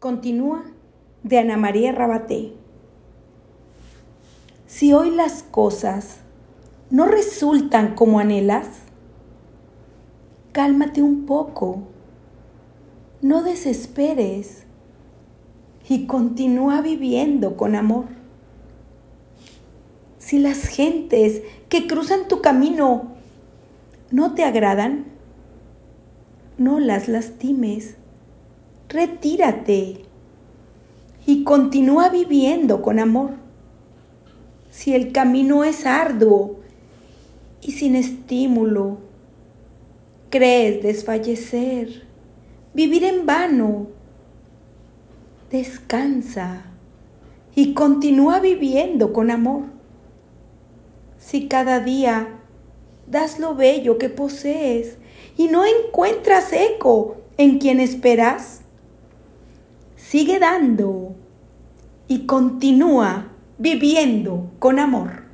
Continúa de Ana María Rabaté. Si hoy las cosas no resultan como anhelas, cálmate un poco, no desesperes y continúa viviendo con amor. Si las gentes que cruzan tu camino no te agradan, no las lastimes retírate y continúa viviendo con amor. Si el camino es arduo y sin estímulo, crees desfallecer, vivir en vano, descansa y continúa viviendo con amor. Si cada día das lo bello que posees y no encuentras eco en quien esperas, sigue dando y continúa viviendo con amor.